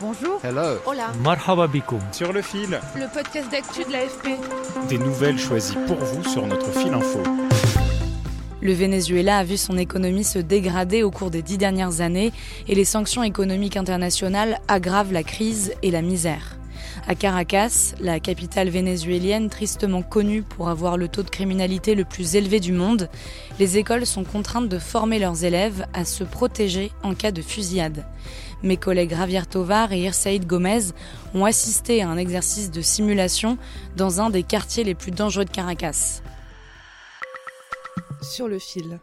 Bonjour. Hello. Hola. Marhaba bikoum. Sur le fil, Le podcast d'actu de l'AFP. des nouvelles choisies pour vous sur notre fil info. Le Venezuela a vu son économie se dégrader au cours des dix dernières années et les sanctions économiques internationales aggravent la crise et la misère. À Caracas, la capitale vénézuélienne tristement connue pour avoir le taux de criminalité le plus élevé du monde, les écoles sont contraintes de former leurs élèves à se protéger en cas de fusillade. Mes collègues Javier Tovar et Irsaïd Gomez ont assisté à un exercice de simulation dans un des quartiers les plus dangereux de Caracas. Sur le fil.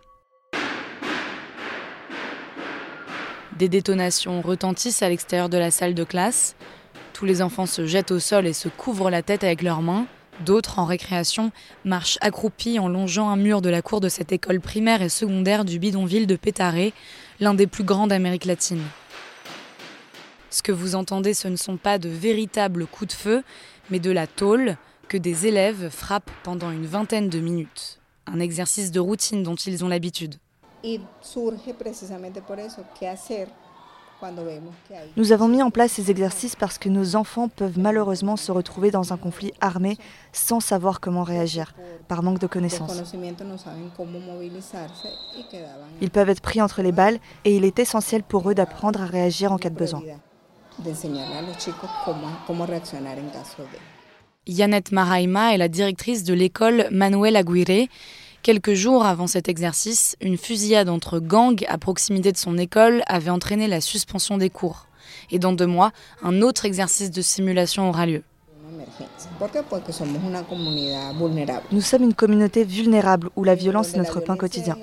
Des détonations retentissent à l'extérieur de la salle de classe. Tous les enfants se jettent au sol et se couvrent la tête avec leurs mains. D'autres, en récréation, marchent accroupis en longeant un mur de la cour de cette école primaire et secondaire du bidonville de Pétaré, l'un des plus grands d'Amérique latine. Ce que vous entendez, ce ne sont pas de véritables coups de feu, mais de la tôle que des élèves frappent pendant une vingtaine de minutes. Un exercice de routine dont ils ont l'habitude. Nous avons mis en place ces exercices parce que nos enfants peuvent malheureusement se retrouver dans un conflit armé sans savoir comment réagir, par manque de connaissances. Ils peuvent être pris entre les balles et il est essentiel pour eux d'apprendre à réagir en cas de besoin. Yannette Maraima est la directrice de l'école Manuel Aguirre. Quelques jours avant cet exercice, une fusillade entre gangs à proximité de son école avait entraîné la suspension des cours. Et dans deux mois, un autre exercice de simulation aura lieu. Nous sommes une communauté vulnérable où la violence est notre pain quotidien.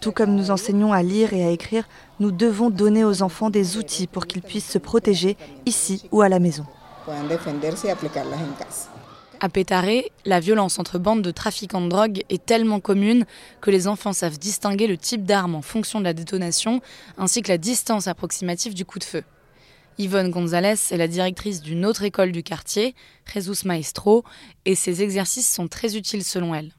Tout comme nous enseignons à lire et à écrire, nous devons donner aux enfants des outils pour qu'ils puissent se protéger ici ou à la maison. À Pétaré, la violence entre bandes de trafiquants de drogue est tellement commune que les enfants savent distinguer le type d'arme en fonction de la détonation, ainsi que la distance approximative du coup de feu. Yvonne Gonzalez est la directrice d'une autre école du quartier, Jesus Maestro, et ces exercices sont très utiles selon elle.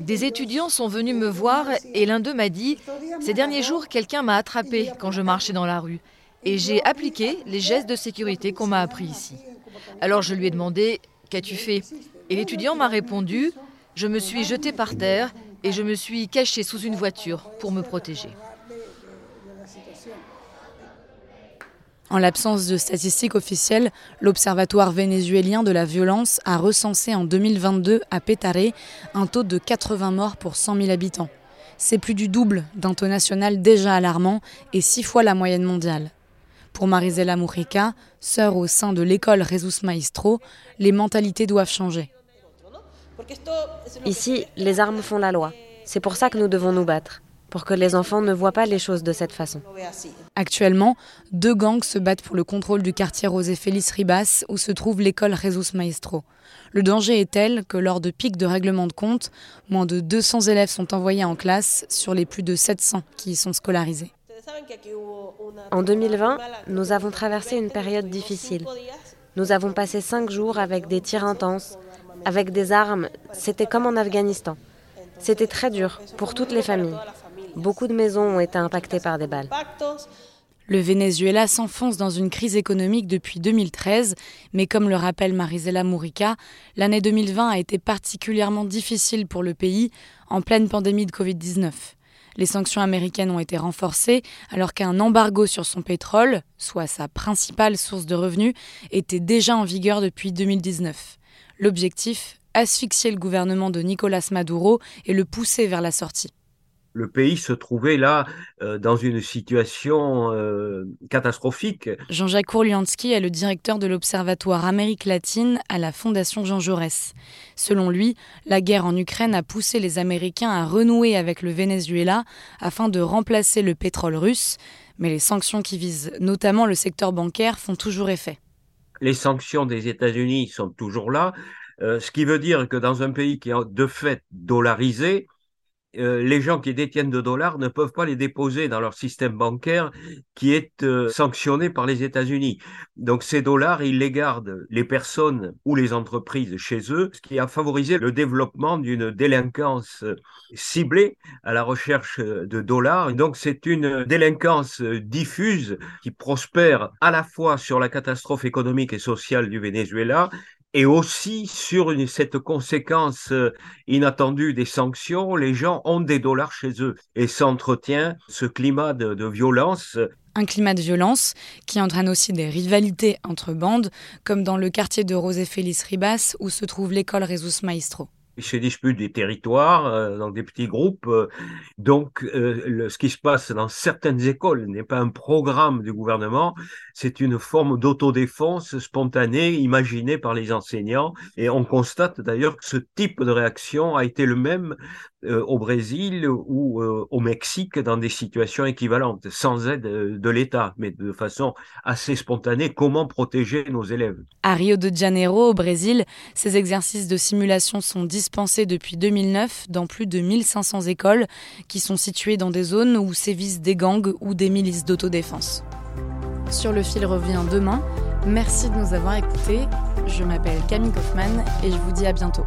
Des étudiants sont venus me voir et l'un d'eux m'a dit Ces derniers jours, quelqu'un m'a attrapé quand je marchais dans la rue. Et j'ai appliqué les gestes de sécurité qu'on m'a appris ici. Alors je lui ai demandé Qu'as-tu fait? Et l'étudiant m'a répondu Je me suis jeté par terre et je me suis caché sous une voiture pour me protéger. En l'absence de statistiques officielles, l'Observatoire vénézuélien de la violence a recensé en 2022 à Pétaré un taux de 80 morts pour 100 000 habitants. C'est plus du double d'un taux national déjà alarmant et six fois la moyenne mondiale. Pour Marisela Mujica, sœur au sein de l'école Jesus Maestro, les mentalités doivent changer. Ici, les armes font la loi. C'est pour ça que nous devons nous battre, pour que les enfants ne voient pas les choses de cette façon. Actuellement, deux gangs se battent pour le contrôle du quartier José Félix Ribas où se trouve l'école Jesus Maestro. Le danger est tel que lors de pics de règlement de compte, moins de 200 élèves sont envoyés en classe sur les plus de 700 qui y sont scolarisés. En 2020, nous avons traversé une période difficile. Nous avons passé cinq jours avec des tirs intenses, avec des armes. C'était comme en Afghanistan. C'était très dur pour toutes les familles. Beaucoup de maisons ont été impactées par des balles. Le Venezuela s'enfonce dans une crise économique depuis 2013, mais comme le rappelle Marisela Mourica, l'année 2020 a été particulièrement difficile pour le pays en pleine pandémie de Covid-19. Les sanctions américaines ont été renforcées alors qu'un embargo sur son pétrole, soit sa principale source de revenus, était déjà en vigueur depuis 2019. L'objectif asphyxier le gouvernement de Nicolas Maduro et le pousser vers la sortie. Le pays se trouvait là euh, dans une situation euh, catastrophique. Jean-Jacques Kourliansky est le directeur de l'Observatoire Amérique latine à la Fondation Jean Jaurès. Selon lui, la guerre en Ukraine a poussé les Américains à renouer avec le Venezuela afin de remplacer le pétrole russe, mais les sanctions qui visent notamment le secteur bancaire font toujours effet. Les sanctions des États-Unis sont toujours là, euh, ce qui veut dire que dans un pays qui est de fait dollarisé, euh, les gens qui détiennent de dollars ne peuvent pas les déposer dans leur système bancaire qui est euh, sanctionné par les États-Unis. Donc ces dollars, ils les gardent les personnes ou les entreprises chez eux, ce qui a favorisé le développement d'une délinquance euh, ciblée à la recherche de dollars. donc c'est une délinquance diffuse qui prospère à la fois sur la catastrophe économique et sociale du Venezuela et aussi sur cette conséquence euh, inattendue des sanctions, les gens ont des dollars chez eux et s'entretient ce climat de, violence. Un climat de violence qui entraîne aussi des rivalités entre bandes, comme dans le quartier de José Félix Ribas où se trouve l'école Rezus Maestro ils se disputent des territoires euh, dans des petits groupes. Euh, donc, euh, ce qui se passe dans certaines écoles n'est pas un programme du gouvernement, c'est une forme d'autodéfense spontanée imaginée par les enseignants. Et on constate d'ailleurs que ce type de réaction a été le même au Brésil ou au Mexique dans des situations équivalentes, sans aide de l'État, mais de façon assez spontanée. Comment protéger nos élèves? À Rio de Janeiro, au Brésil, ces exercices de simulation sont dispensés depuis 2009 dans plus de 1500 écoles qui sont situées dans des zones où sévissent des gangs ou des milices d'autodéfense. Sur le fil revient demain. Merci de nous avoir écoutés. Je m'appelle Camille Kaufmann et je vous dis à bientôt.